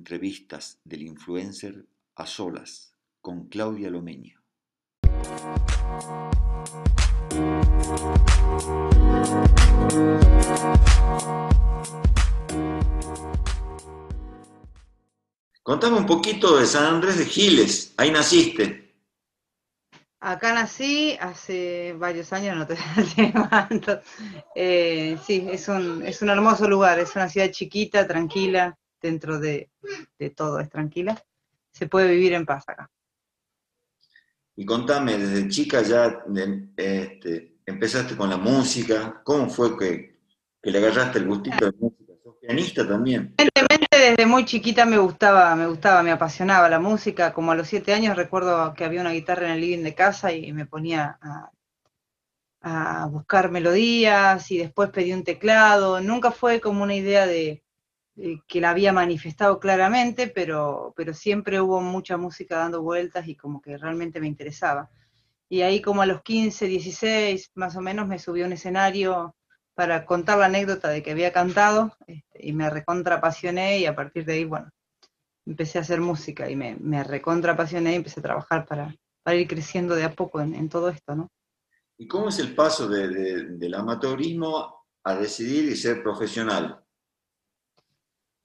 entrevistas del influencer a solas con Claudia Lomeño. Contame un poquito de San Andrés de Giles, ahí naciste. Acá nací hace varios años, no te cuánto. Eh, sí, es un, es un hermoso lugar, es una ciudad chiquita, tranquila, dentro de, todo es tranquila. Se puede vivir en paz acá. Y contame, desde chica ya este, empezaste con la música, ¿cómo fue que, que le agarraste el gustito de música? pianista también. Evidentemente desde muy chiquita me gustaba, me gustaba, me apasionaba la música. Como a los siete años recuerdo que había una guitarra en el living de casa y me ponía a, buscar melodías y después pedí un teclado. Nunca fue como una idea de, que la había manifestado claramente, pero, pero siempre hubo mucha música dando vueltas y como que realmente me interesaba. Y ahí como a los 15, 16 más o menos me subí a un escenario para contar la anécdota de que había cantado este, y me recontrapasioné y a partir de ahí, bueno, empecé a hacer música y me, me recontrapasioné y empecé a trabajar para, para ir creciendo de a poco en, todo esto, ¿no? ¿Y cómo es el paso del amateurismo a decidir y ser profesional?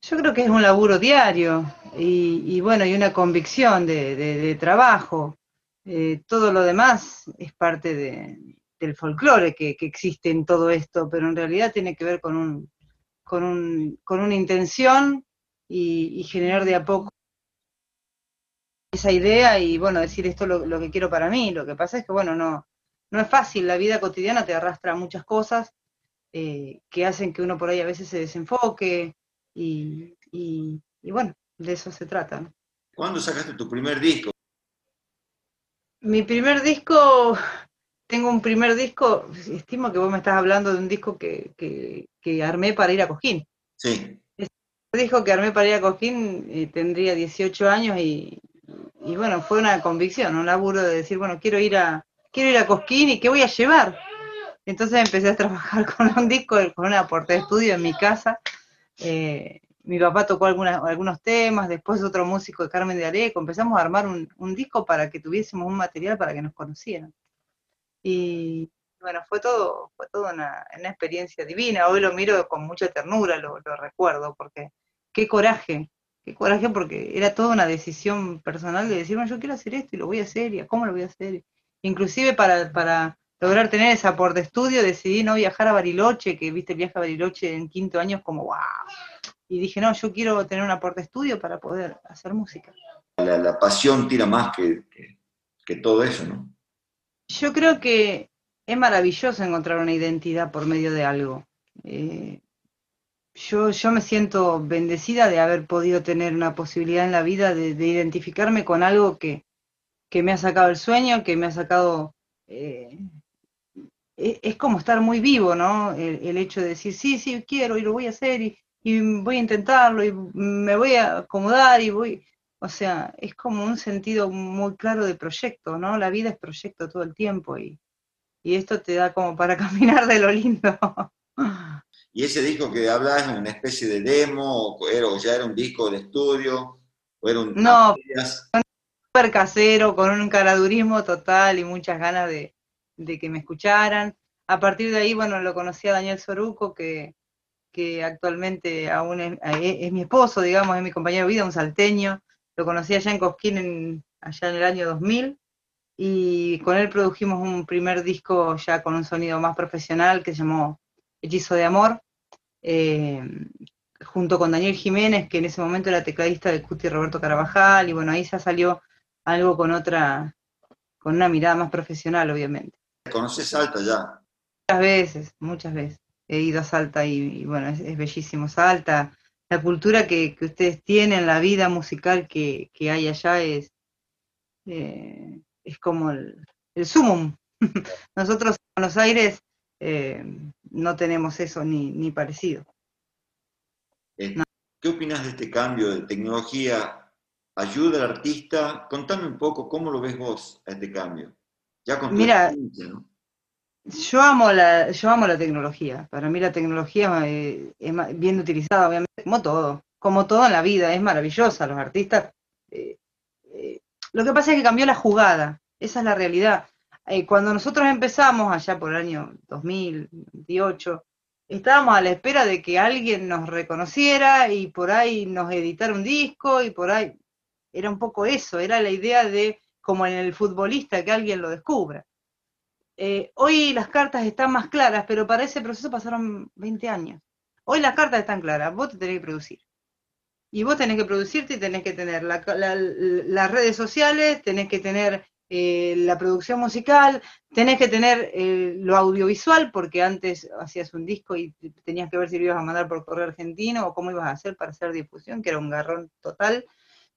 Yo creo que es un laburo diario y, bueno, y una convicción de, trabajo. Eh, todo lo demás es parte de, del folclore que, existe en todo esto, pero en realidad tiene que ver con, un, con, un, con una intención y, generar de a poco esa idea y bueno, decir esto lo, lo que quiero para mí. Lo que pasa es que bueno, no, no es fácil, la vida cotidiana te arrastra muchas cosas eh, que hacen que uno por ahí a veces se desenfoque y, y, bueno, de eso se trata. ¿Cuándo sacaste tu primer disco? Mi primer disco tengo un primer disco, estimo que vos me estás hablando de un disco que, que, armé para ir a Cojín. Sí. Este disco que armé para ir a Cojín eh, tendría 18 años y, bueno, fue una convicción, un laburo de decir, bueno, quiero ir a, quiero ir a Cosquín y qué voy a llevar. Entonces empecé a trabajar con un disco, con una porta de estudio en mi casa. Eh, mi papá tocó algunos temas, después otro músico de Carmen de Areco, empezamos a armar un, un disco para que tuviésemos un material para que nos conocieran. Y bueno, fue todo, fue todo una, experiencia divina. Hoy lo miro con mucha ternura, lo, recuerdo, porque qué coraje, qué coraje porque era toda una decisión personal de decir, bueno, yo quiero hacer esto y lo voy a hacer, y cómo lo voy a hacer. Inclusive para, para lograr tener ese aporte de estudio, decidí no viajar a Bariloche, que viste el viaje a Bariloche en quinto año, como wow. Y dije, no, yo quiero tener un aporte de estudio para poder hacer música. La, pasión tira más que, que todo eso, ¿no? Yo creo que es maravilloso encontrar una identidad por medio de algo. Eh, yo, yo me siento bendecida de haber podido tener una posibilidad en la vida de, identificarme con algo que, me ha sacado el sueño, que me ha sacado... Eh, es, como estar muy vivo, ¿no? El, hecho de decir, sí, sí, quiero y lo voy a hacer y, y voy a intentarlo y me voy a acomodar y voy... O sea, es como un sentido muy claro de proyecto, ¿no? La vida es proyecto todo el tiempo y, esto te da como para caminar de lo lindo. ¿Y ese disco que hablas es una especie de demo o, ya era un disco de estudio? ¿O era un, no, un super casero, con un caradurismo total y muchas ganas de, que me escucharan. A partir de ahí, bueno, lo conocí a Daniel Soruco, que, que actualmente aún es, es, mi esposo, digamos, es mi compañero de vida, un salteño, lo conocí allá en Cosquín allá en el año 2000 y con él produjimos un primer disco ya con un sonido más profesional que se llamó Hechizo de Amor, eh, junto con Daniel Jiménez, que en ese momento era tecladista de Cuti Roberto Carabajal, y bueno, ahí ya salió algo con otra, con una mirada más profesional, obviamente. ¿Conoces Salta ya? Muchas veces, muchas veces. He ido a Salta y, bueno, es, es, bellísimo Salta la cultura que, ustedes tienen, la vida musical que, hay allá es, eh, es como el, el sumum. Nosotros en Buenos Aires eh, no tenemos eso ni, ni parecido. Eh, ¿Qué opinas de este cambio de tecnología? ¿Ayuda al artista? Contame un poco cómo lo ves vos a este cambio. Ya con Mira, ¿no? Yo amo la, yo amo la tecnología. Para mí la tecnología es bien utilizada, obviamente, como todo, como todo en la vida, es maravillosa, los artistas. Eh, eh, lo que pasa es que cambió la jugada, esa es la realidad. Eh, cuando nosotros empezamos, allá por el año 2018, estábamos a la espera de que alguien nos reconociera y por ahí nos editara un disco y por ahí era un poco eso, era la idea de, como en el futbolista, que alguien lo descubra. Eh, hoy las cartas están más claras, pero para ese proceso pasaron 20 años. Hoy las cartas están claras, vos te tenés que producir. Y vos tenés que producirte y tenés que tener las redes sociales, tenés que tener eh, la producción musical, tenés que tener eh, lo audiovisual, porque antes hacías un disco y tenías que ver si lo ibas a mandar por correo argentino o cómo ibas a hacer para hacer difusión, que era un garrón total.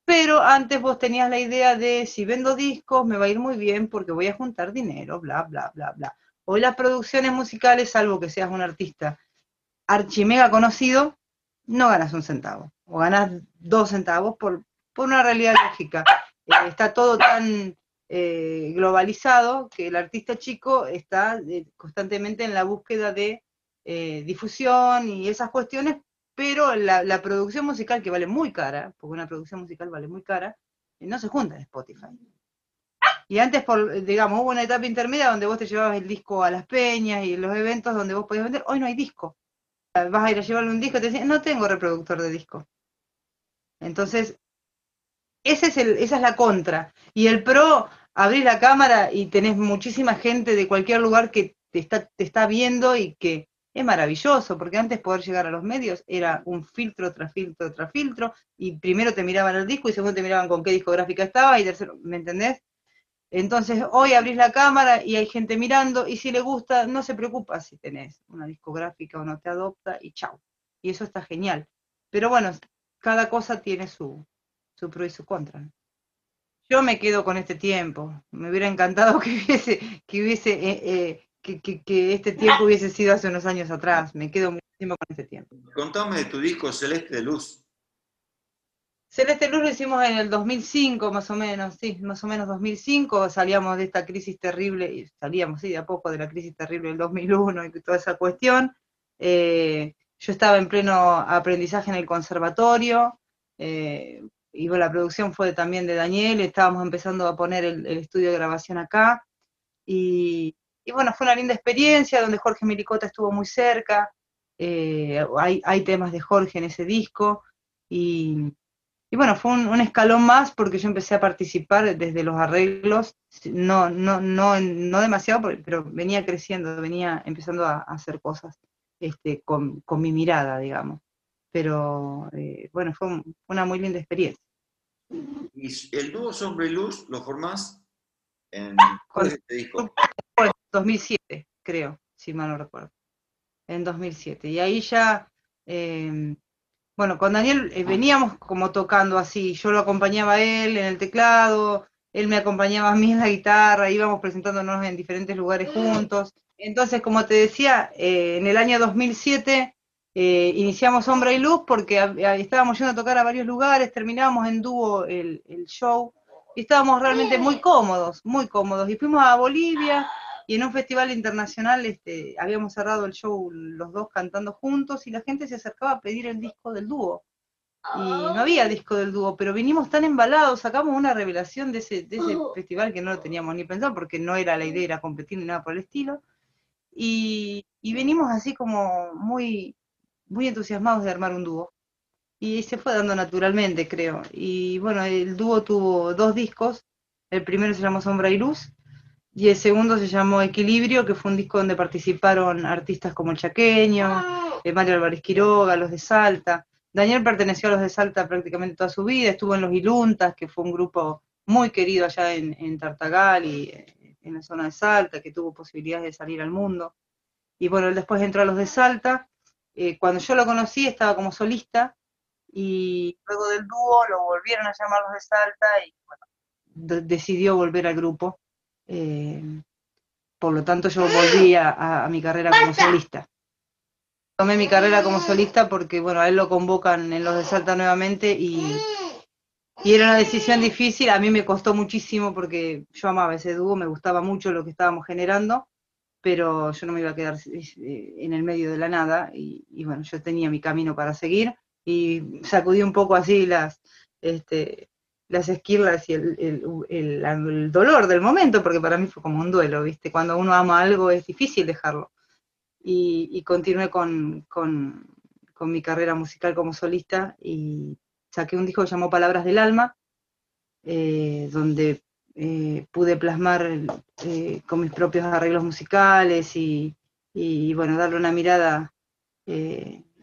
Pero antes vos tenías la idea de si vendo discos me va a ir muy bien porque voy a juntar dinero, bla, bla, bla, bla. Hoy las producciones musicales, salvo que seas un artista archimega conocido, no ganas un centavo, o ganas dos centavos por, una realidad lógica. Eh, está todo tan eh, globalizado que el artista chico está eh, constantemente en la búsqueda de difusión y esas cuestiones pero la, producción musical que vale muy cara, porque una producción musical vale muy cara, no se junta en Spotify. Y antes, por, digamos, hubo una etapa intermedia donde vos te llevabas el disco a las peñas y los eventos donde vos podías vender, hoy no hay disco. Vas a ir a llevarle un disco y te dicen, no tengo reproductor de disco. Entonces, esa es la contra. Y el pro, abrís la cámara y tenés muchísima gente de cualquier lugar que te está viendo y que es maravilloso, porque antes poder llegar a los medios era un filtro tras filtro tras filtro, y primero te miraban el disco y segundo te miraban con qué discográfica estaba, y tercero, ¿me entendés? Entonces hoy abrís la cámara y hay gente mirando, y si le gusta, no se preocupa si tenés una discográfica o no te adopta, y chau. Y eso está genial. Pero bueno, cada cosa tiene su, su pro y su contra. Yo me quedo con este tiempo. Me hubiera encantado que hubiese, que hubiese eh, eh, que, este tiempo hubiese sido hace unos años atrás. Me quedo muchísimo con este tiempo. Contame de tu disco Celeste de Luz. Celeste Luz lo hicimos en el 2005, más o menos, sí, más o menos 2005, salíamos de esta crisis terrible, salíamos, sí, de a poco de la crisis terrible del 2001 y toda esa cuestión. Eh, yo estaba en pleno aprendizaje en el conservatorio, eh, y la producción fue también de Daniel, estábamos empezando a poner el estudio de grabación acá, y, y bueno, fue una linda experiencia donde Jorge Milicota estuvo muy cerca, eh, hay, temas de Jorge en ese disco, y, bueno, fue un, escalón más porque yo empecé a participar desde los arreglos, no, no, no, no demasiado, pero venía creciendo, venía empezando a, hacer cosas este, con, mi mirada, digamos. Pero eh, bueno, fue una muy linda experiencia. ¿Y el dúo Sombra y Luz lo formás en este disco? 2007, creo, si mal no recuerdo. En 2007. Y ahí ya, em, bueno, con Daniel eh, veníamos como tocando así, yo lo acompañaba a él en el teclado, él me acompañaba a mí en la guitarra, íbamos presentándonos en diferentes lugares juntos. Entonces, como te decía, eh, en el año 2007 eh, iniciamos Sombra y Luz porque estábamos yendo a tocar a varios lugares, terminábamos en dúo el, el show y estábamos realmente muy cómodos, muy cómodos. Y fuimos a Bolivia, y en un festival internacional este, habíamos cerrado el show los dos cantando juntos y la gente se acercaba a pedir el disco del dúo. Y no había disco del dúo, pero vinimos tan embalados, sacamos una revelación de ese, de ese festival que no lo teníamos ni pensado porque no era la idea, era competir ni nada por el estilo. Y, y venimos así como muy, muy entusiasmados de armar un dúo. Y se fue dando naturalmente, creo. Y bueno, el dúo tuvo dos discos. El primero se llamó Sombra y Luz, y el segundo se llamó Equilibrio, que fue un disco donde participaron artistas como el Chaqueño, eh, Mario Álvarez Quiroga, los de Salta. Daniel perteneció a los de Salta prácticamente toda su vida, estuvo en los Iluntas, que fue un grupo muy querido allá en, Tartagal y eh, en la zona de Salta, que tuvo posibilidades de salir al mundo. Y bueno, él después entró a los de Salta. Eh, cuando yo lo conocí estaba como solista y luego del dúo lo volvieron a llamar los de Salta y bueno, decidió volver al grupo eh, por lo tanto, yo volví a, mi carrera como solista. Tomé mi carrera como solista porque, bueno, a él lo convocan en los de Salta nuevamente y, y era una decisión difícil. A mí me costó muchísimo porque yo amaba ese dúo, me gustaba mucho lo que estábamos generando, pero yo no me iba a quedar eh, en el medio de la nada y, y bueno, yo tenía mi camino para seguir. y sacudí un poco así las, este, las esquirlas y el, dolor del momento, porque para mí fue como un duelo, ¿viste? Cuando uno ama algo es difícil dejarlo. Y, continué con, mi carrera musical como solista y saqué un disco que llamó Palabras del Alma, eh, donde eh, pude plasmar eh, con mis propios arreglos musicales y, bueno, darle una mirada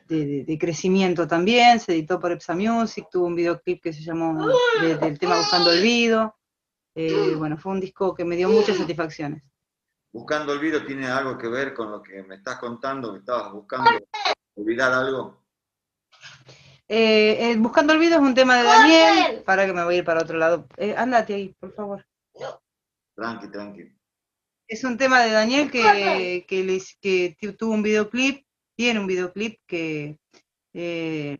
de, crecimiento también, se editó por Epsa Music, tuvo un videoclip que se llamó del tema Buscando Olvido. Eh, bueno, fue un disco que me dio muchas satisfacciones. Buscando Olvido tiene algo que ver con lo que me estás contando, que estabas buscando olvidar algo. Eh, Buscando Olvido es un tema de Daniel, para que me voy a ir para otro lado. Eh, andate ahí, por favor. Tranqui, tranqui. Es un tema de Daniel que, que, que tuvo un videoclip tiene un videoclip que eh,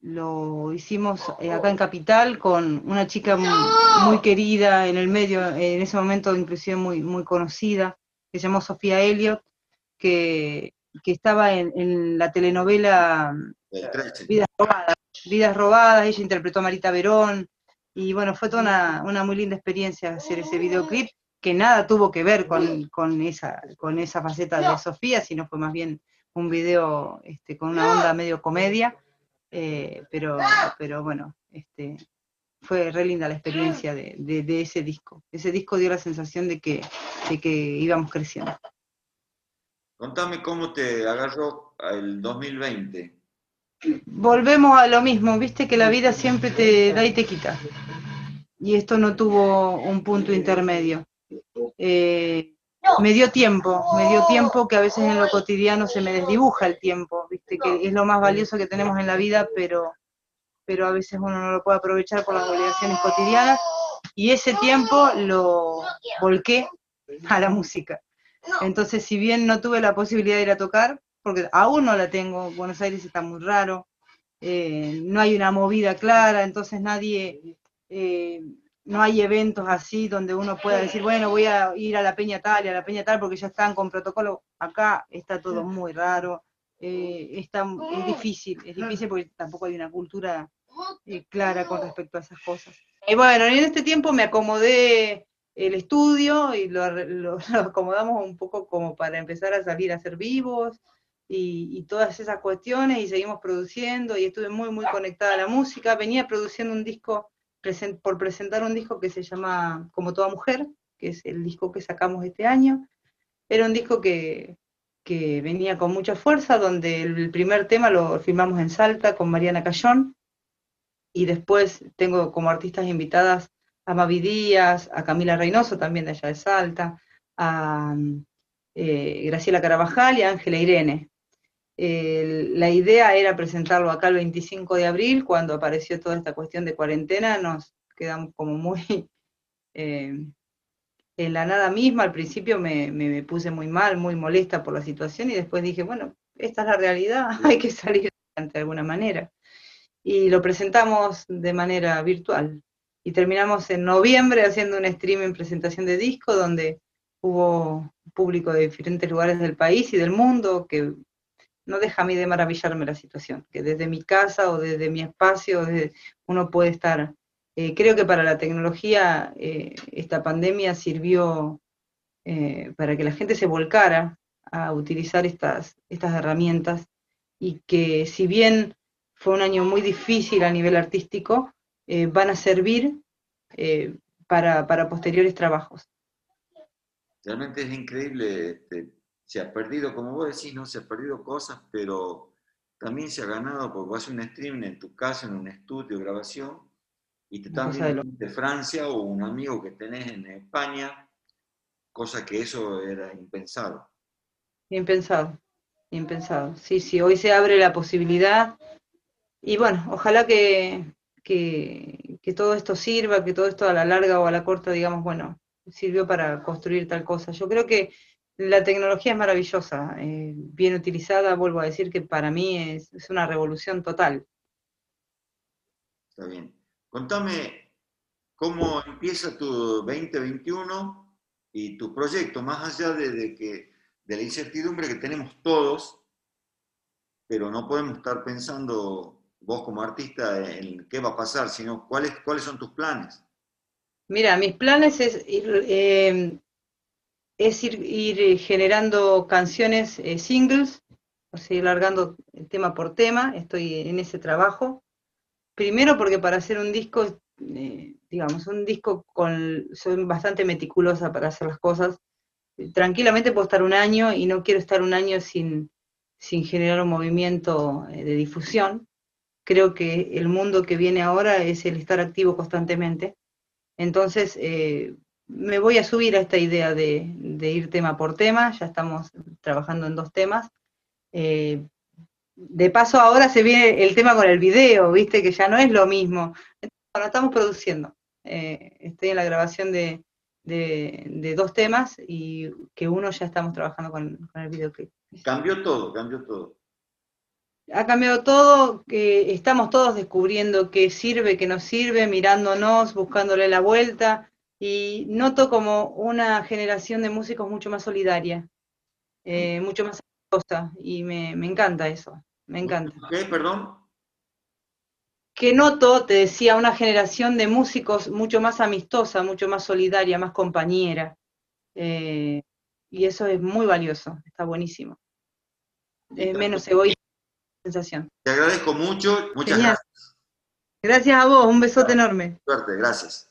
lo hicimos eh, acá en Capital con una chica muy, querida en el medio, en ese momento inclusive muy, muy conocida, que se llamó Sofía Elliot, que, estaba en, la telenovela Vidas Robadas, Vidas Robadas, ella interpretó a Marita Verón, y bueno, fue toda una, una muy linda experiencia hacer ese videoclip, que nada tuvo que ver con, con, esa, con esa faceta de Sofía, sino fue más bien un video este, con una onda medio comedia, eh, pero, pero bueno, este, fue re linda la experiencia de, ese disco. Ese disco dio la sensación de que, que íbamos creciendo. Contame cómo te agarró el 2020. Volvemos a lo mismo, viste que la vida siempre te da y te quita. Y esto no tuvo un punto intermedio. Eh, me dio tiempo, me dio tiempo que a veces en lo cotidiano se me desdibuja el tiempo, viste que es lo más valioso que tenemos en la vida, pero, pero a veces uno no lo puede aprovechar por las obligaciones cotidianas, y ese tiempo lo volqué a la música. Entonces, si bien no tuve la posibilidad de ir a tocar, porque aún no la tengo, Buenos Aires está muy raro, eh, no hay una movida clara, entonces nadie eh, no hay eventos así donde uno pueda decir, bueno, voy a ir a la peña tal y a la peña tal porque ya están con protocolo. Acá está todo muy raro, eh, está, es difícil, es difícil porque tampoco hay una cultura eh, clara con respecto a esas cosas. Y bueno, en este tiempo me acomodé el estudio y lo, acomodamos un poco como para empezar a salir a ser vivos y, y, todas esas cuestiones y seguimos produciendo y estuve muy, muy conectada a la música. Venía produciendo un disco por presentar un disco que se llama Como toda mujer, que es el disco que sacamos este año. Era un disco que, venía con mucha fuerza, donde el primer tema lo filmamos en Salta con Mariana Cayón, y después tengo como artistas invitadas a Mavi Díaz, a Camila Reynoso, también de allá de Salta, a eh, Graciela Carabajal y a Ángela Irene la idea era presentarlo acá el 25 de abril, cuando apareció toda esta cuestión de cuarentena, nos quedamos como muy eh, en la nada misma. Al principio me, puse muy mal, muy molesta por la situación y después dije, bueno, esta es la realidad, hay que salir de alguna manera. Y lo presentamos de manera virtual. Y terminamos en noviembre haciendo un streaming presentación de disco donde hubo público de diferentes lugares del país y del mundo que no deja a mí de maravillarme la situación, que desde mi casa o desde mi espacio uno puede estar. Eh, creo que para la tecnología eh, esta pandemia sirvió eh, para que la gente se volcara a utilizar estas, estas herramientas y que si bien fue un año muy difícil a nivel artístico, van a servir para, para posteriores trabajos. Realmente es increíble este, se ha perdido, como vos decís, no se ha perdido cosas, pero también se ha ganado porque vas a un streaming en tu casa, en un estudio de grabación, y te están viendo de Francia o un amigo que tenés en España, cosa que eso era impensado. Impensado, impensado. Sí, sí, hoy se abre la posibilidad y bueno, ojalá que, que, que, todo esto sirva, que todo esto a la larga o a la corta, digamos, bueno, sirvió para construir tal cosa. Yo creo que la tecnología es maravillosa, eh, bien utilizada, vuelvo a decir que para mí es, una revolución total. Está bien. Contame cómo empieza tu 2021 y tu proyecto, más allá de, que, de la incertidumbre que tenemos todos, pero no podemos estar pensando vos como artista, en qué va a pasar, sino cuáles, cuáles son tus planes. Mira, mis planes es ir, eh, es ir, generando canciones eh, singles, o sea, largando tema por tema, estoy en ese trabajo. Primero porque para hacer un disco, eh, digamos, un disco con, soy bastante meticulosa para hacer las cosas. Tranquilamente puedo estar un año y no quiero estar un año sin, sin generar un movimiento de difusión. Creo que el mundo que viene ahora es el estar activo constantemente. Entonces, eh, me voy a subir a esta idea de, ir tema por tema, ya estamos trabajando en dos temas. Eh, de paso ahora se viene el tema con el video, viste, que ya no es lo mismo. Bueno, estamos produciendo. Eh, estoy en la grabación de, dos temas y que uno ya estamos trabajando con, con el videoclip. Cambió todo, cambió todo. Ha cambiado todo, que estamos todos descubriendo qué sirve, qué no sirve, mirándonos, buscándole la vuelta y noto como una generación de músicos mucho más solidaria, eh, mucho más amistosa, y me, encanta eso, me encanta. ¿Qué, perdón? Que noto, te decía, una generación de músicos mucho más amistosa, mucho más solidaria, más compañera, eh, y eso es muy valioso, está buenísimo. Es menos egoísta sensación. Te agradezco mucho, muchas gracias. Gracias a vos, un besote enorme. Suerte, gracias.